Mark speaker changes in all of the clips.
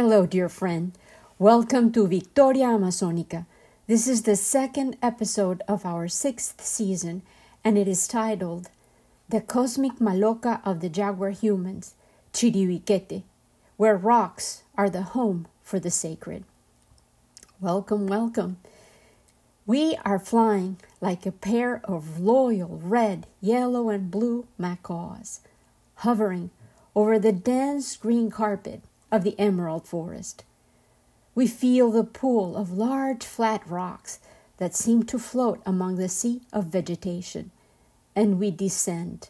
Speaker 1: Hello, dear friend. Welcome to Victoria Amazonica. This is the second episode of our sixth season, and it is titled The Cosmic Maloka of the Jaguar Humans, Chiribiquete, where rocks are the home for the sacred. Welcome, welcome. We are flying like a pair of loyal red, yellow, and blue macaws, hovering over the dense green carpet of the emerald forest. We feel the pool of large flat rocks that seem to float among the sea of vegetation, and we descend,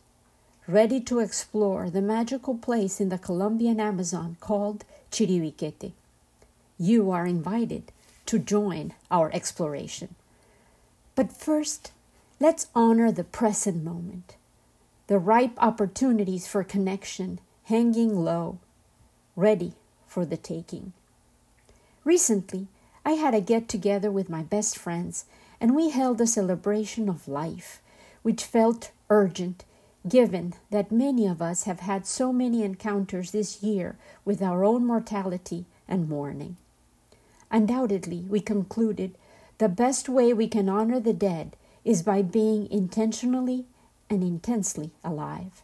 Speaker 1: ready to explore the magical place in the Colombian Amazon called Chiribiquete. You are invited to join our exploration. But first, let's honor the present moment, the ripe opportunities for connection hanging low ready for the taking. Recently, I had a get together with my best friends, and we held a celebration of life, which felt urgent given that many of us have had so many encounters this year with our own mortality and mourning. Undoubtedly, we concluded the best way we can honor the dead is by being intentionally and intensely alive.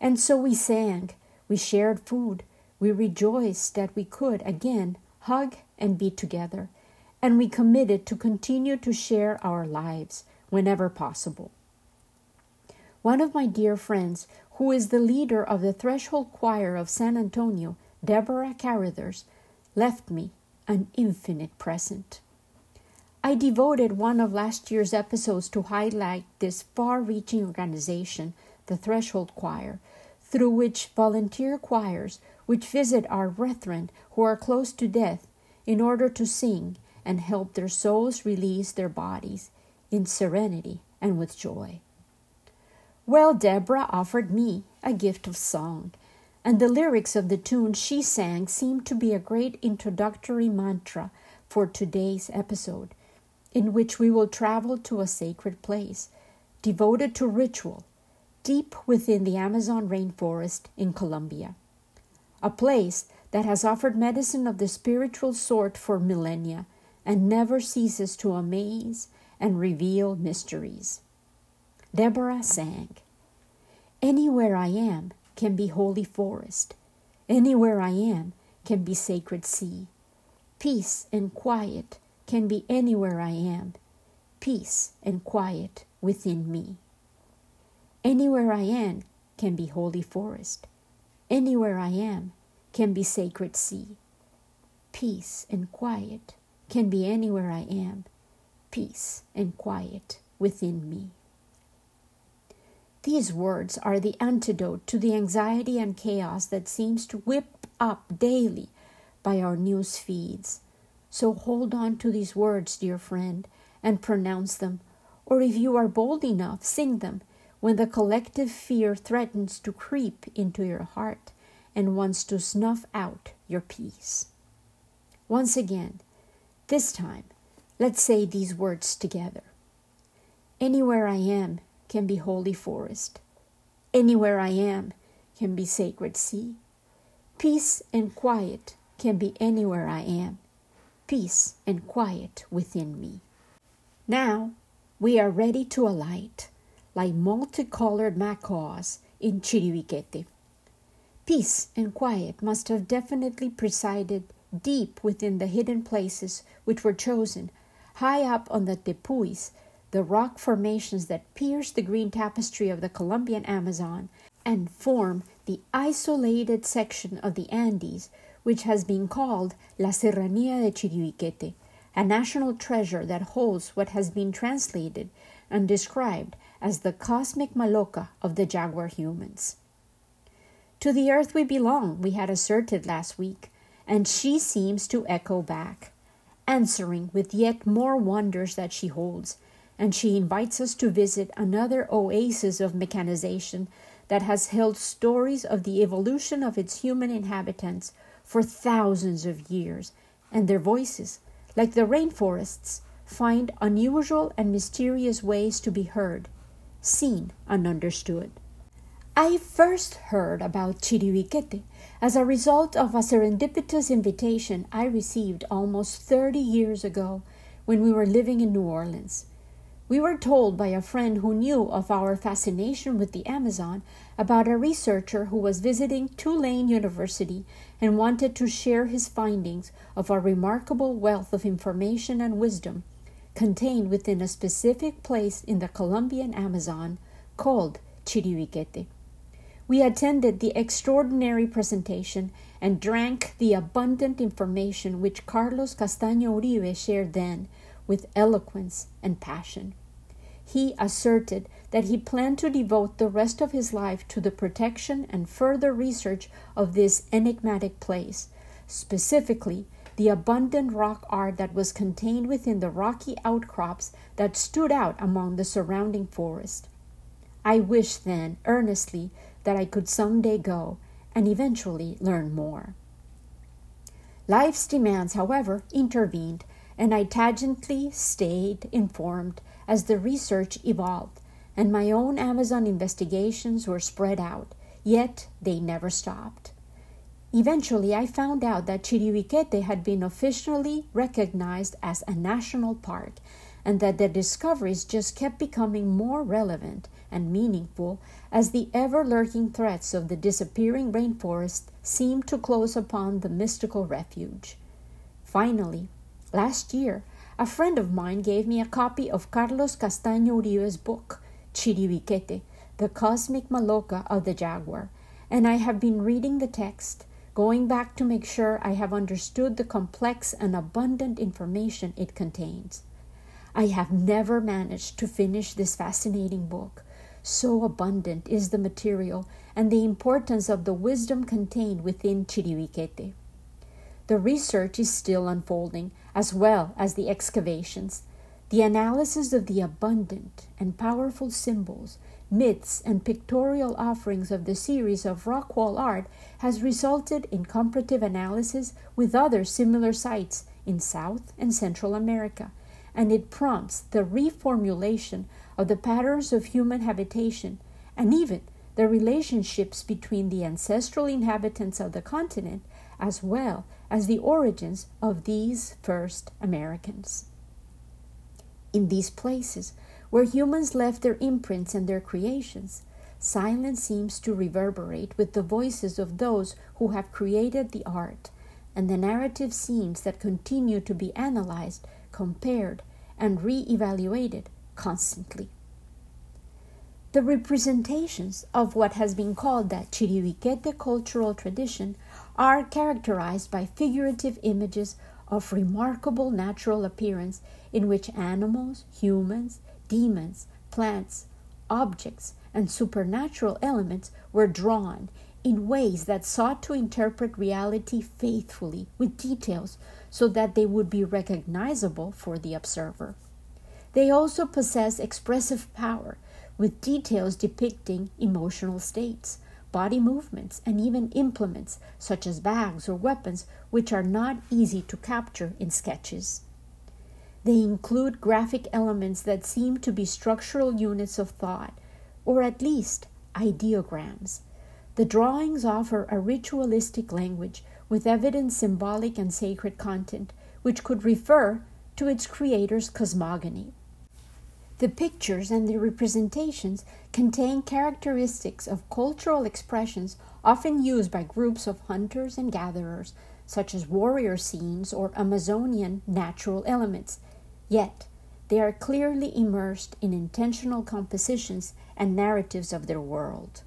Speaker 1: And so we sang, we shared food, we rejoiced that we could again hug and be together, and we committed to continue to share our lives whenever possible. One of my dear friends, who is the leader of the Threshold Choir of San Antonio, Deborah Carruthers, left me an infinite present. I devoted one of last year's episodes to highlight this far reaching organization, the Threshold Choir, through which volunteer choirs which visit our brethren who are close to death in order to sing and help their souls release their bodies in serenity and with joy. Well, Deborah offered me a gift of song, and the lyrics of the tune she sang seemed to be a great introductory mantra for today's episode, in which we will travel to a sacred place devoted to ritual deep within the Amazon rainforest in Colombia a place that has offered medicine of the spiritual sort for millennia and never ceases to amaze and reveal mysteries. Deborah sang, Anywhere I am can be holy forest, anywhere I am can be sacred sea. Peace and quiet can be anywhere I am, peace and quiet within me. Anywhere I am can be holy forest, Anywhere I am can be sacred sea. Peace and quiet can be anywhere I am. Peace and quiet within me. These words are the antidote to the anxiety and chaos that seems to whip up daily by our news feeds. So hold on to these words, dear friend, and pronounce them, or if you are bold enough, sing them when the collective fear threatens to creep into your heart and wants to snuff out your peace. Once again, this time, let's say these words together. Anywhere I am can be holy forest. Anywhere I am can be sacred sea. Peace and quiet can be anywhere I am. Peace and quiet within me. Now we are ready to alight like multicolored macaws in Chiribiquete. Peace and quiet must have definitely presided deep within the hidden places which were chosen, high up on the tepuis, the rock formations that pierce the green tapestry of the Colombian Amazon and form the isolated section of the Andes which has been called La Serranía de Chiribiquete, a national treasure that holds what has been translated and described as the cosmic maloca of the jaguar humans. To the earth we belong, we had asserted last week, and she seems to echo back, answering with yet more wonders that she holds, and she invites us to visit another oasis of mechanization that has held stories of the evolution of its human inhabitants for thousands of years, and their voices, like the rainforests, find unusual and mysterious ways to be heard seen and understood. I first heard about Chiribiquete as a result of a serendipitous invitation I received almost 30 years ago when we were living in New Orleans. We were told by a friend who knew of our fascination with the Amazon about a researcher who was visiting Tulane University and wanted to share his findings of a remarkable wealth of information and wisdom contained within a specific place in the Colombian Amazon called Chiribiquete. We attended the extraordinary presentation and drank the abundant information which Carlos Castaño Uribe shared then with eloquence and passion. He asserted that he planned to devote the rest of his life to the protection and further research of this enigmatic place, specifically the abundant rock art that was contained within the rocky outcrops that stood out among the surrounding forest. I wished then earnestly that I could someday go and eventually learn more. Life's demands, however, intervened, and I tangentially stayed informed as the research evolved, and my own Amazon investigations were spread out, yet they never stopped. Eventually, I found out that Chiribiquete had been officially recognized as a national park and that the discoveries just kept becoming more relevant and meaningful as the ever lurking threats of the disappearing rainforest seemed to close upon the mystical refuge. Finally, last year, a friend of mine gave me a copy of Carlos Castaño Uribe's book, Chiribiquete, The Cosmic Maloka of the Jaguar, and I have been reading the text, going back to make sure I have understood the complex and abundant information it contains. I have never managed to finish this fascinating book. So abundant is the material and the importance of the wisdom contained within Chiribiquete. The research is still unfolding, as well as the excavations. The analysis of the abundant and powerful symbols, myths, and pictorial offerings of the series of rock wall art has resulted in comparative analysis with other similar sites in South and Central America and it prompts the reformulation of the patterns of human habitation and even the relationships between the ancestral inhabitants of the continent as well as the origins of these first Americans. In these places where humans left their imprints and their creations, silence seems to reverberate with the voices of those who have created the art and the narrative scenes that continue to be analyzed compared, and re-evaluated constantly. The representations of what has been called the Chiribiquete cultural tradition are characterized by figurative images of remarkable natural appearance in which animals, humans, demons, plants, objects, and supernatural elements were drawn in ways that sought to interpret reality faithfully with details so that they would be recognizable for the observer. They also possess expressive power, with details depicting emotional states, body movements, and even implements such as bags or weapons, which are not easy to capture in sketches. They include graphic elements that seem to be structural units of thought, or at least ideograms. The drawings offer a ritualistic language with evident symbolic and sacred content, which could refer to its creator's cosmogony. The pictures and the representations contain characteristics of cultural expressions often used by groups of hunters and gatherers, such as warrior scenes or Amazonian natural elements. Yet, they are clearly immersed in intentional compositions and narratives of their world.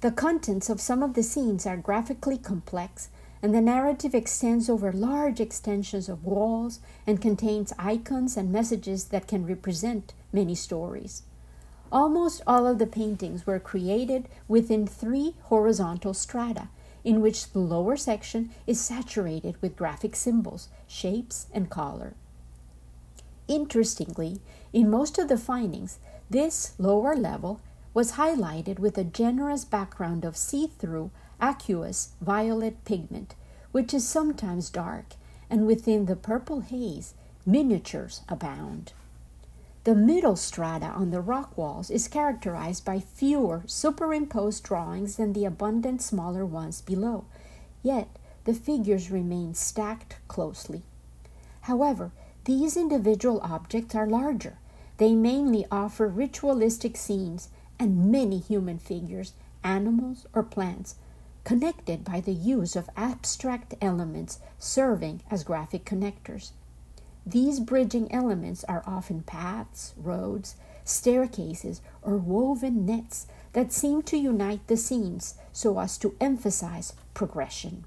Speaker 1: The contents of some of the scenes are graphically complex and the narrative extends over large extensions of walls and contains icons and messages that can represent many stories. Almost all of the paintings were created within three horizontal strata, in which the lower section is saturated with graphic symbols, shapes, and color. Interestingly, in most of the findings, this lower level was highlighted with a generous background of see through aqueous violet pigment, which is sometimes dark, and within the purple haze, miniatures abound. The middle strata on the rock walls is characterized by fewer superimposed drawings than the abundant smaller ones below, yet the figures remain stacked closely. However, these individual objects are larger. They mainly offer ritualistic scenes and many human figures, animals, or plants, connected by the use of abstract elements serving as graphic connectors. These bridging elements are often paths, roads, staircases, or woven nets that seem to unite the scenes so as to emphasize progression.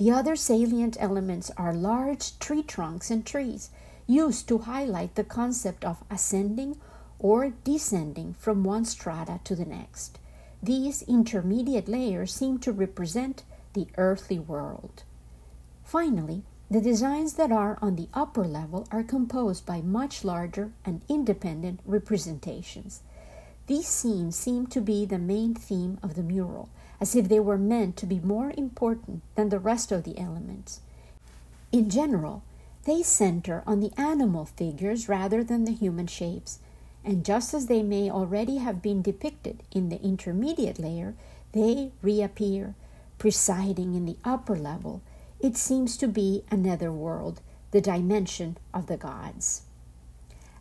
Speaker 1: The other salient elements are large tree trunks and trees, used to highlight the concept of ascending or descending from one strata to the next. These intermediate layers seem to represent the earthly world. Finally, the designs that are on the upper level are composed by much larger and independent representations. These scenes seem to be the main theme of the mural, as if they were meant to be more important than the rest of the elements. In general, they center on the animal figures rather than the human shapes, and just as they may already have been depicted in the intermediate layer, they reappear, presiding in the upper level it seems to be another world, the dimension of the gods.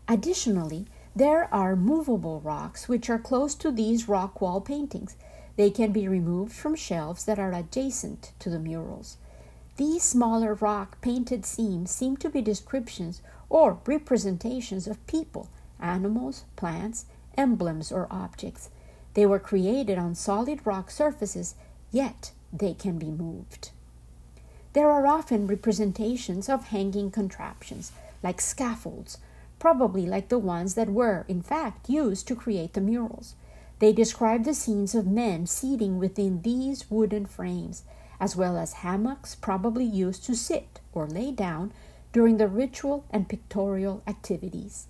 Speaker 1: Additionally, there are movable rocks which are close to these rock wall paintings. They can be removed from shelves that are adjacent to the murals. These smaller rock painted scenes seem to be descriptions or representations of people, animals, plants, emblems, or objects. They were created on solid rock surfaces, yet they can be moved. There are often representations of hanging contraptions, like scaffolds, probably like the ones that were, in fact, used to create the murals. They describe the scenes of men seating within these wooden frames, as well as hammocks probably used to sit or lay down during the ritual and pictorial activities.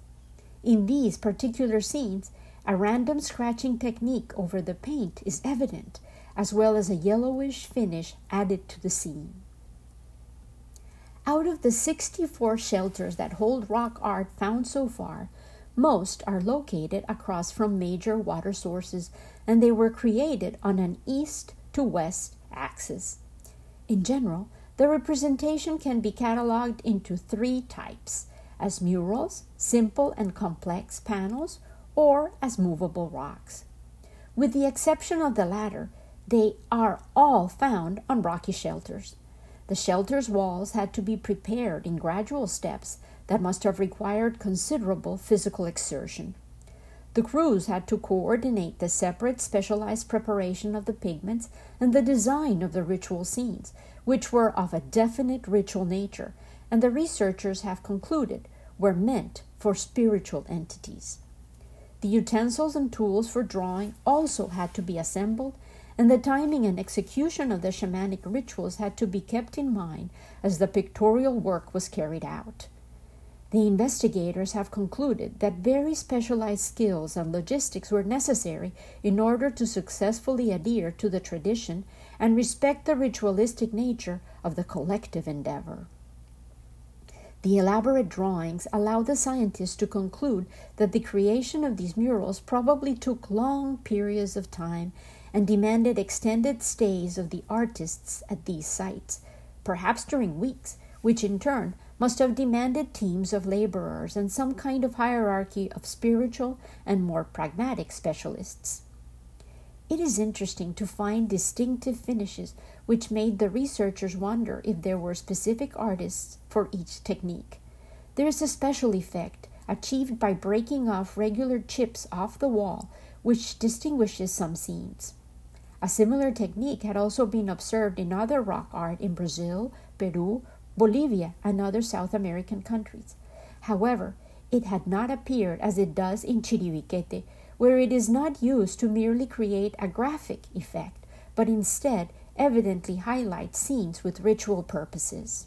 Speaker 1: In these particular scenes, a random scratching technique over the paint is evident, as well as a yellowish finish added to the scene. Out of the 64 shelters that hold rock art found so far, most are located across from major water sources and they were created on an east to west axis. In general, the representation can be cataloged into three types as murals, simple and complex panels, or as movable rocks. With the exception of the latter, they are all found on rocky shelters. The shelter's walls had to be prepared in gradual steps that must have required considerable physical exertion. The crews had to coordinate the separate specialized preparation of the pigments and the design of the ritual scenes, which were of a definite ritual nature, and the researchers have concluded were meant for spiritual entities. The utensils and tools for drawing also had to be assembled and the timing and execution of the shamanic rituals had to be kept in mind as the pictorial work was carried out. The investigators have concluded that very specialized skills and logistics were necessary in order to successfully adhere to the tradition and respect the ritualistic nature of the collective endeavor. The elaborate drawings allow the scientists to conclude that the creation of these murals probably took long periods of time and demanded extended stays of the artists at these sites, perhaps during weeks, which in turn must have demanded teams of laborers and some kind of hierarchy of spiritual and more pragmatic specialists. It is interesting to find distinctive finishes which made the researchers wonder if there were specific artists for each technique. There is a special effect achieved by breaking off regular chips off the wall, which distinguishes some scenes. A similar technique had also been observed in other rock art in Brazil, Peru, Bolivia, and other South American countries. However, it had not appeared as it does in Chiribiquete, where it is not used to merely create a graphic effect, but instead evidently highlights scenes with ritual purposes.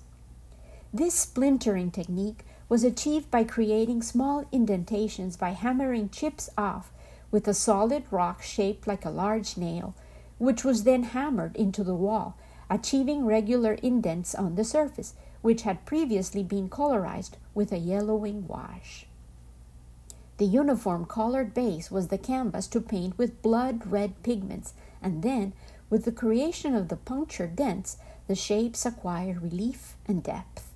Speaker 1: This splintering technique was achieved by creating small indentations by hammering chips off with a solid rock shaped like a large nail which was then hammered into the wall, achieving regular indents on the surface, which had previously been colorized with a yellowing wash. The uniform colored base was the canvas to paint with blood red pigments, and then, with the creation of the punctured dents, the shapes acquired relief and depth.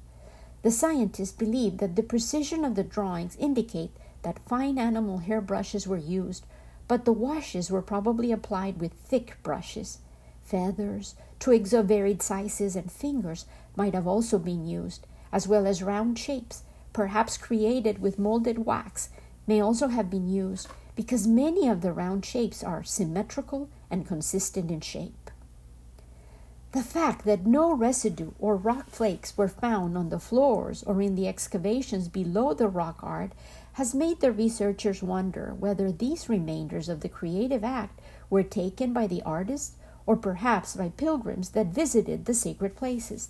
Speaker 1: The scientists believe that the precision of the drawings indicate that fine animal hair brushes were used, but the washes were probably applied with thick brushes. Feathers, twigs of varied sizes, and fingers might have also been used, as well as round shapes, perhaps created with molded wax, may also have been used because many of the round shapes are symmetrical and consistent in shape. The fact that no residue or rock flakes were found on the floors or in the excavations below the rock art has made the researchers wonder whether these remainders of the creative act were taken by the artists or perhaps by pilgrims that visited the sacred places.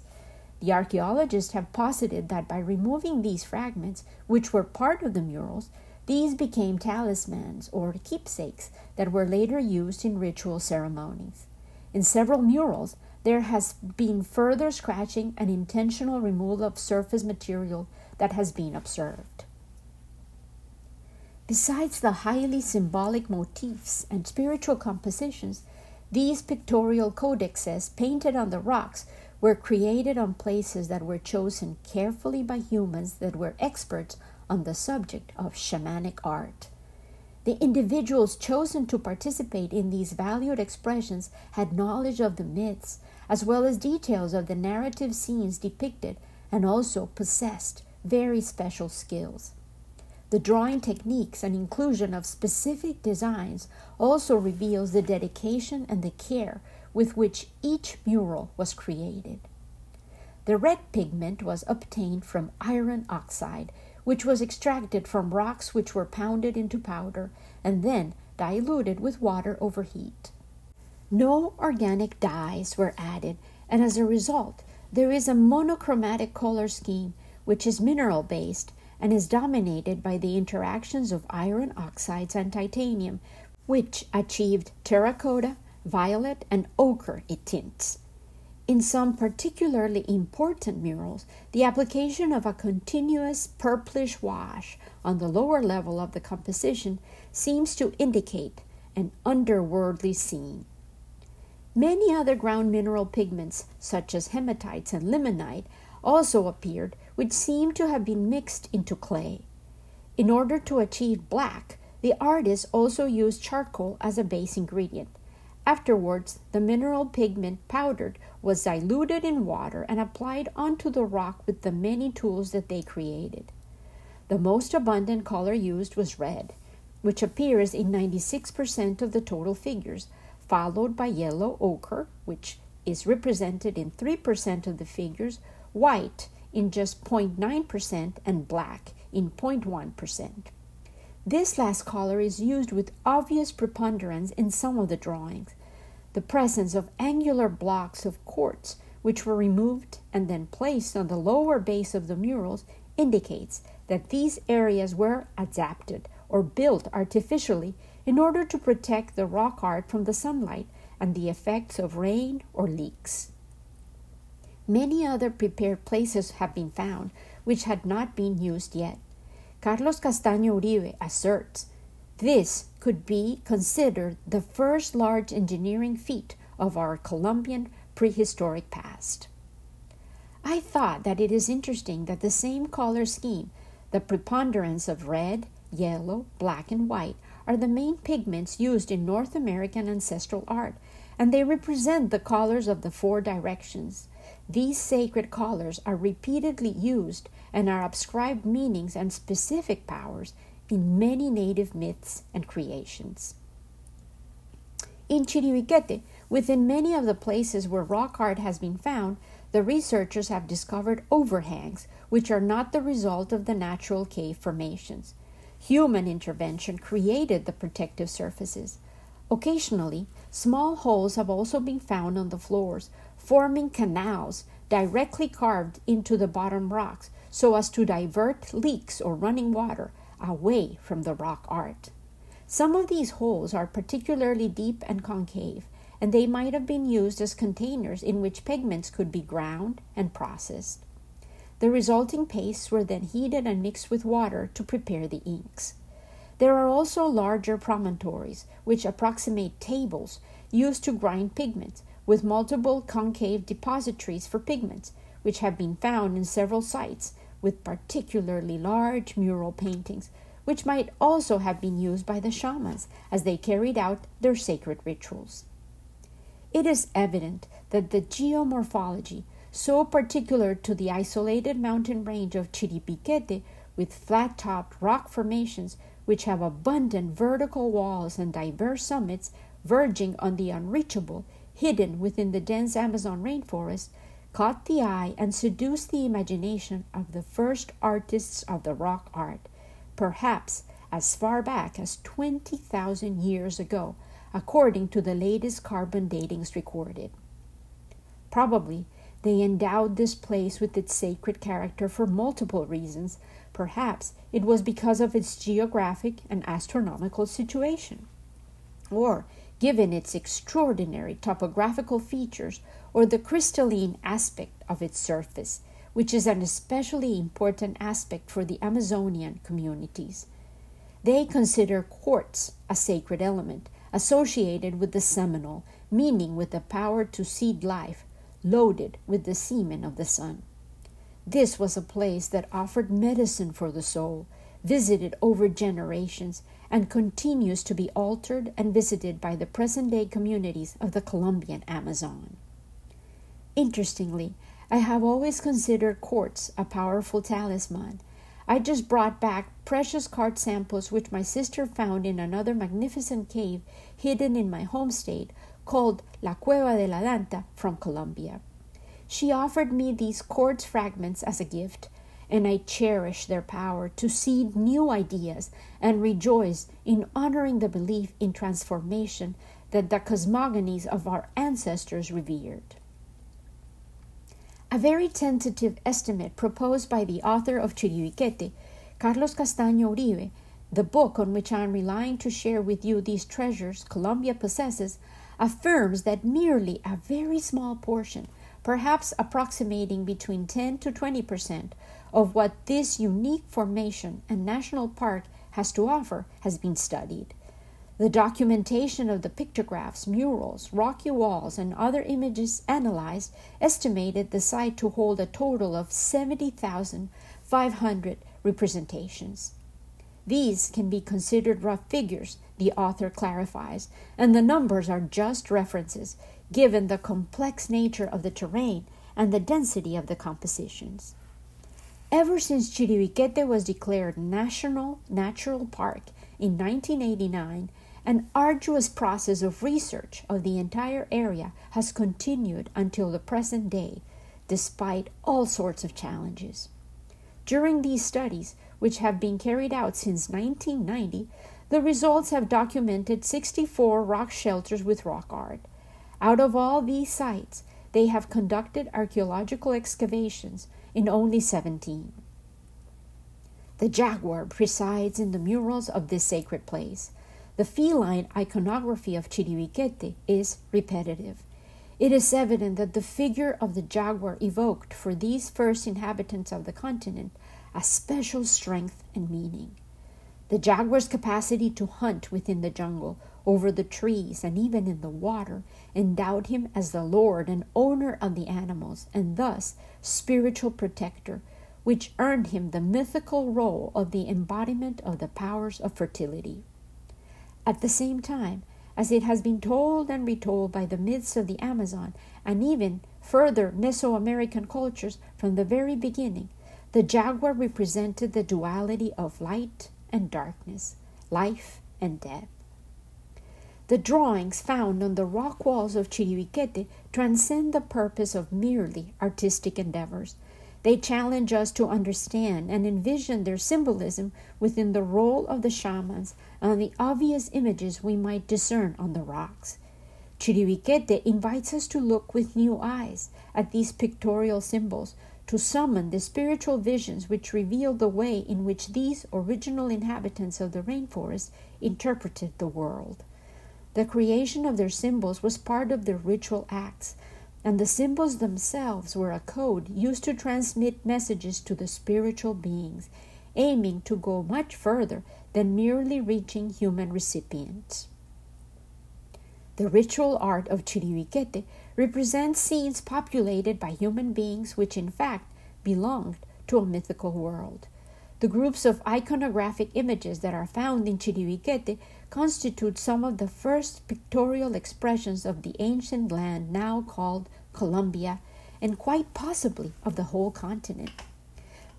Speaker 1: The archaeologists have posited that by removing these fragments, which were part of the murals, these became talismans or keepsakes that were later used in ritual ceremonies. In several murals, there has been further scratching and intentional removal of surface material that has been observed. Besides the highly symbolic motifs and spiritual compositions, these pictorial codexes painted on the rocks were created on places that were chosen carefully by humans that were experts on the subject of shamanic art. The individuals chosen to participate in these valued expressions had knowledge of the myths, as well as details of the narrative scenes depicted, and also possessed very special skills. The drawing techniques and inclusion of specific designs also reveals the dedication and the care with which each mural was created. The red pigment was obtained from iron oxide, which was extracted from rocks which were pounded into powder and then diluted with water over heat. No organic dyes were added, and as a result, there is a monochromatic color scheme which is mineral based and is dominated by the interactions of iron oxides and titanium, which achieved terracotta, violet, and ochre it tints. In some particularly important murals, the application of a continuous purplish wash on the lower level of the composition seems to indicate an underworldly scene. Many other ground mineral pigments, such as hematites and limonite, also appeared, which seem to have been mixed into clay. In order to achieve black, the artist also used charcoal as a base ingredient. Afterwards, the mineral pigment powdered was diluted in water and applied onto the rock with the many tools that they created. The most abundant color used was red, which appears in 96% of the total figures, followed by yellow ochre, which is represented in 3% of the figures, white in just 0.9%, and black in 0.1%. This last color is used with obvious preponderance in some of the drawings. The presence of angular blocks of quartz, which were removed and then placed on the lower base of the murals, indicates that these areas were adapted or built artificially in order to protect the rock art from the sunlight and the effects of rain or leaks. Many other prepared places have been found which had not been used yet. Carlos Castaño Uribe asserts this could be considered the first large engineering feat of our Colombian prehistoric past. I thought that it is interesting that the same color scheme, the preponderance of red, yellow, black, and white, are the main pigments used in North American ancestral art, and they represent the colors of the four directions. These sacred colors are repeatedly used and are ascribed meanings and specific powers in many native myths and creations. In Chiribiquete, within many of the places where rock art has been found, the researchers have discovered overhangs, which are not the result of the natural cave formations. Human intervention created the protective surfaces. Occasionally, small holes have also been found on the floors, forming canals directly carved into the bottom rocks so as to divert leaks or running water away from the rock art. Some of these holes are particularly deep and concave, and they might have been used as containers in which pigments could be ground and processed. The resulting pastes were then heated and mixed with water to prepare the inks. There are also larger promontories, which approximate tables used to grind pigments, with multiple concave depositories for pigments, which have been found in several sites, with particularly large mural paintings, which might also have been used by the shamans as they carried out their sacred rituals. It is evident that the geomorphology, so particular to the isolated mountain range of Chiribiquete, with flat topped rock formations which have abundant vertical walls and diverse summits verging on the unreachable, hidden within the dense Amazon rainforest, caught the eye and seduced the imagination of the first artists of the rock art, perhaps as far back as 20,000 years ago, according to the latest carbon datings recorded. Probably they endowed this place with its sacred character for multiple reasons, Perhaps it was because of its geographic and astronomical situation, or given its extraordinary topographical features or the crystalline aspect of its surface, which is an especially important aspect for the Amazonian communities. They consider quartz a sacred element associated with the seminal, meaning with the power to seed life, loaded with the semen of the sun. This was a place that offered medicine for the soul, visited over generations, and continues to be altered and visited by the present day communities of the Colombian Amazon. Interestingly, I have always considered quartz a powerful talisman. I just brought back precious quartz samples which my sister found in another magnificent cave hidden in my home state called La Cueva de la Danta from Colombia. She offered me these quartz fragments as a gift, and I cherish their power to seed new ideas and rejoice in honoring the belief in transformation that the cosmogonies of our ancestors revered. A very tentative estimate proposed by the author of Chiribiquete, Carlos Castaño Uribe, the book on which I am relying to share with you these treasures Colombia possesses, affirms that merely a very small portion perhaps approximating between 10 to 20 percent of what this unique formation and national park has to offer has been studied. The documentation of the pictographs, murals, rocky walls, and other images analyzed estimated the site to hold a total of 70,500 representations. These can be considered rough figures, the author clarifies, and the numbers are just references given the complex nature of the terrain and the density of the compositions. Ever since Chiribiquete was declared National Natural Park in 1989, an arduous process of research of the entire area has continued until the present day, despite all sorts of challenges. During these studies, which have been carried out since 1990, the results have documented 64 rock shelters with rock art, out of all these sites, they have conducted archaeological excavations in only 17. The jaguar presides in the murals of this sacred place. The feline iconography of Chiribiquete is repetitive. It is evident that the figure of the jaguar evoked for these first inhabitants of the continent a special strength and meaning. The jaguar's capacity to hunt within the jungle over the trees and even in the water, endowed him as the lord and owner of the animals, and thus spiritual protector, which earned him the mythical role of the embodiment of the powers of fertility. At the same time, as it has been told and retold by the myths of the Amazon and even further Mesoamerican cultures from the very beginning, the jaguar represented the duality of light and darkness, life and death. The drawings found on the rock walls of Chiribiquete transcend the purpose of merely artistic endeavors. They challenge us to understand and envision their symbolism within the role of the shamans and the obvious images we might discern on the rocks. Chiribiquete invites us to look with new eyes at these pictorial symbols, to summon the spiritual visions which reveal the way in which these original inhabitants of the rainforest interpreted the world. The creation of their symbols was part of their ritual acts, and the symbols themselves were a code used to transmit messages to the spiritual beings, aiming to go much further than merely reaching human recipients. The ritual art of Chiribiquete represents scenes populated by human beings which in fact belonged to a mythical world. The groups of iconographic images that are found in Chiribiquete constitute some of the first pictorial expressions of the ancient land now called Colombia, and quite possibly of the whole continent.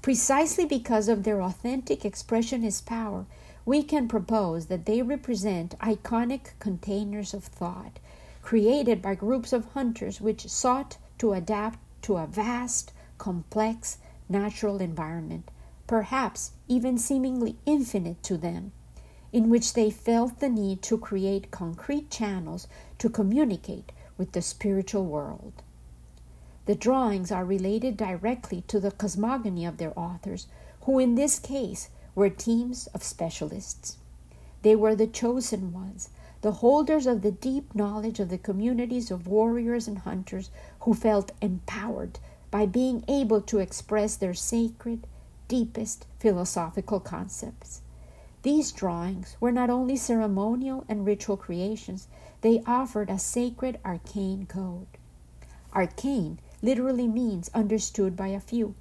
Speaker 1: Precisely because of their authentic expressionist power, we can propose that they represent iconic containers of thought, created by groups of hunters which sought to adapt to a vast, complex, natural environment, perhaps even seemingly infinite to them, in which they felt the need to create concrete channels to communicate with the spiritual world. The drawings are related directly to the cosmogony of their authors, who in this case were teams of specialists. They were the chosen ones, the holders of the deep knowledge of the communities of warriors and hunters who felt empowered by being able to express their sacred, deepest philosophical concepts. These drawings were not only ceremonial and ritual creations, they offered a sacred arcane code. Arcane literally means understood by a few.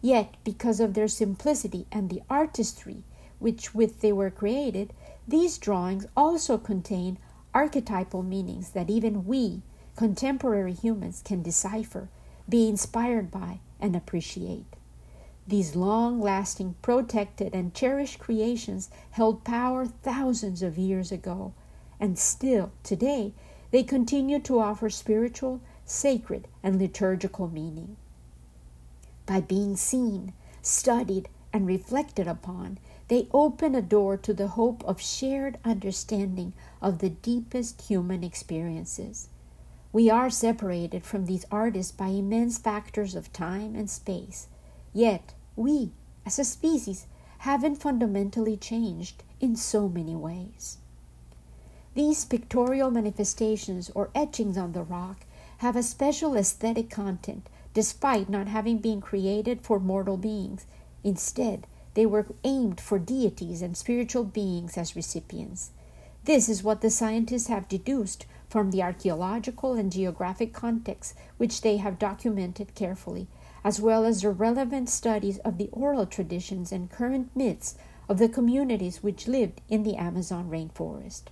Speaker 1: Yet, because of their simplicity and the artistry with which with they were created, these drawings also contain archetypal meanings that even we, contemporary humans, can decipher be inspired by, and appreciate. These long lasting, protected, and cherished creations held power thousands of years ago, and still, today, they continue to offer spiritual, sacred, and liturgical meaning. By being seen, studied, and reflected upon, they open a door to the hope of shared understanding of the deepest human experiences. We are separated from these artists by immense factors of time and space. Yet, we, as a species, haven't fundamentally changed in so many ways. These pictorial manifestations or etchings on the rock have a special aesthetic content despite not having been created for mortal beings. Instead, they were aimed for deities and spiritual beings as recipients. This is what the scientists have deduced from the archaeological and geographic context which they have documented carefully, as well as the relevant studies of the oral traditions and current myths of the communities which lived in the Amazon rainforest.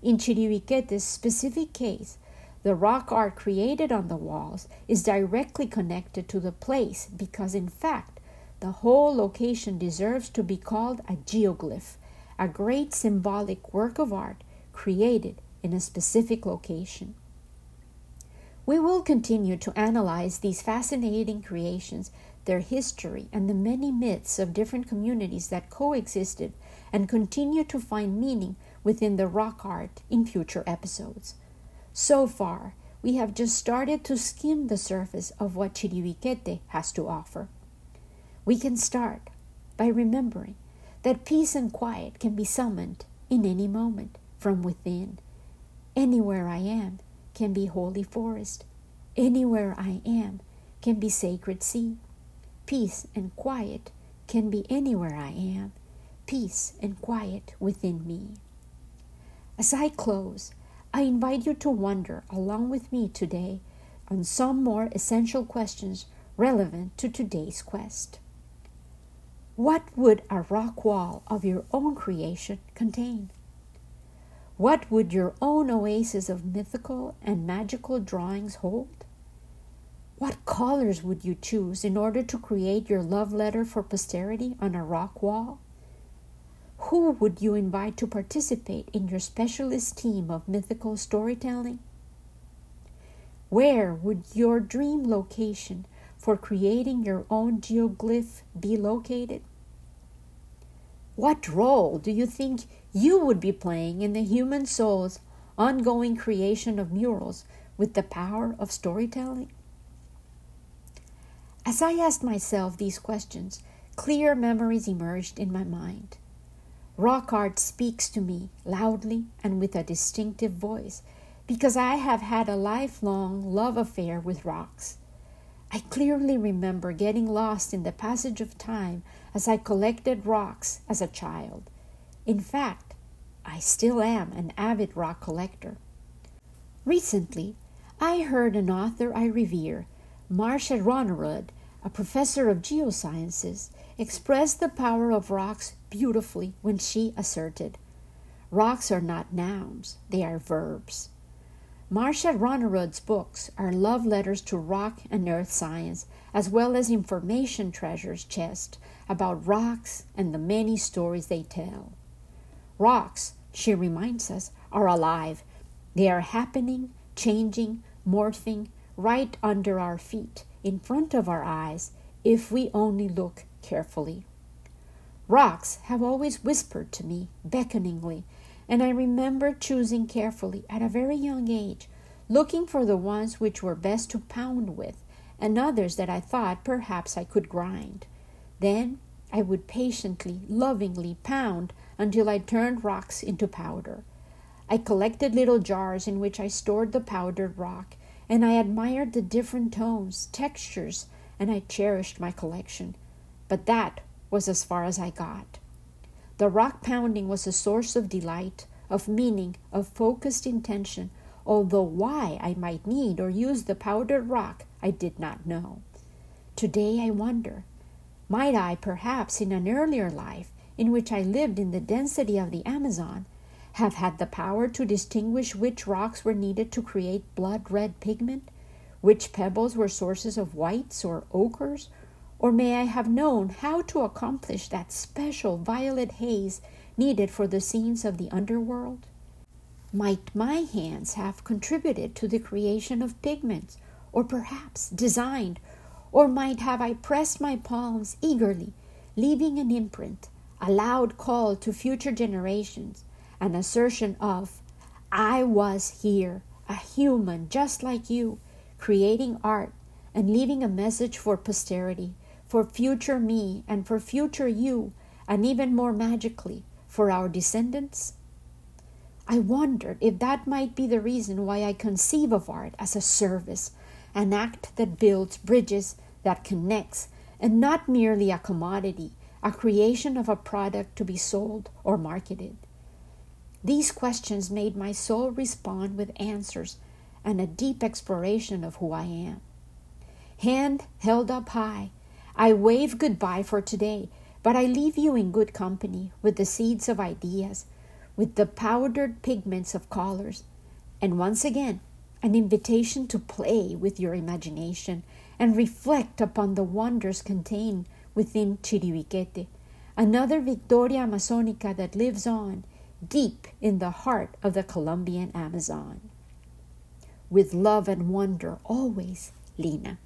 Speaker 1: In Chiribiquete's specific case, the rock art created on the walls is directly connected to the place because, in fact, the whole location deserves to be called a geoglyph, a great symbolic work of art created in a specific location. We will continue to analyze these fascinating creations, their history, and the many myths of different communities that coexisted and continue to find meaning within the rock art in future episodes. So far, we have just started to skim the surface of what Chiribiquete has to offer. We can start by remembering that peace and quiet can be summoned in any moment from within Anywhere I am can be holy forest. Anywhere I am can be sacred sea. Peace and quiet can be anywhere I am. Peace and quiet within me. As I close, I invite you to wonder along with me today on some more essential questions relevant to today's quest. What would a rock wall of your own creation contain? What would your own oasis of mythical and magical drawings hold? What colors would you choose in order to create your love letter for posterity on a rock wall? Who would you invite to participate in your specialist team of mythical storytelling? Where would your dream location for creating your own geoglyph be located? What role do you think you would be playing in the human soul's ongoing creation of murals with the power of storytelling? As I asked myself these questions, clear memories emerged in my mind. Rock art speaks to me loudly and with a distinctive voice because I have had a lifelong love affair with rocks. I clearly remember getting lost in the passage of time as I collected rocks as a child. In fact, I still am an avid rock collector. Recently, I heard an author I revere, Marcia Bjornerud, a professor of geosciences, express the power of rocks beautifully when she asserted, Rocks are not nouns, they are verbs. Marcia Bjornerud's books are love letters to rock and earth science, as well as information treasures chest about rocks and the many stories they tell. Rocks, she reminds us, are alive. They are happening, changing, morphing right under our feet, in front of our eyes, if we only look carefully. Rocks have always whispered to me, beckoningly, and I remember choosing carefully at a very young age, looking for the ones which were best to pound with, and others that I thought perhaps I could grind. Then I would patiently, lovingly pound until I turned rocks into powder. I collected little jars in which I stored the powdered rock, and I admired the different tones, textures, and I cherished my collection. But that was as far as I got. The rock pounding was a source of delight, of meaning, of focused intention, although why I might need or use the powdered rock I did not know. Today I wonder might I, perhaps, in an earlier life, in which I lived in the density of the Amazon, have had the power to distinguish which rocks were needed to create blood red pigment, which pebbles were sources of whites or ochres, or may I have known how to accomplish that special violet haze needed for the scenes of the underworld? Might my hands have contributed to the creation of pigments, or perhaps designed, or might have I pressed my palms eagerly, leaving an imprint, a loud call to future generations, an assertion of, I was here, a human just like you, creating art and leaving a message for posterity for future me and for future you, and even more magically, for our descendants? I wondered if that might be the reason why I conceive of art as a service, an act that builds bridges, that connects, and not merely a commodity, a creation of a product to be sold or marketed. These questions made my soul respond with answers and a deep exploration of who I am. Hand held up high, I wave goodbye for today, but I leave you in good company with the seeds of ideas, with the powdered pigments of colors, and once again, an invitation to play with your imagination and reflect upon the wonders contained within Chiribiquete, another Victoria Amazonica that lives on deep in the heart of the Colombian Amazon. With love and wonder always, Lina.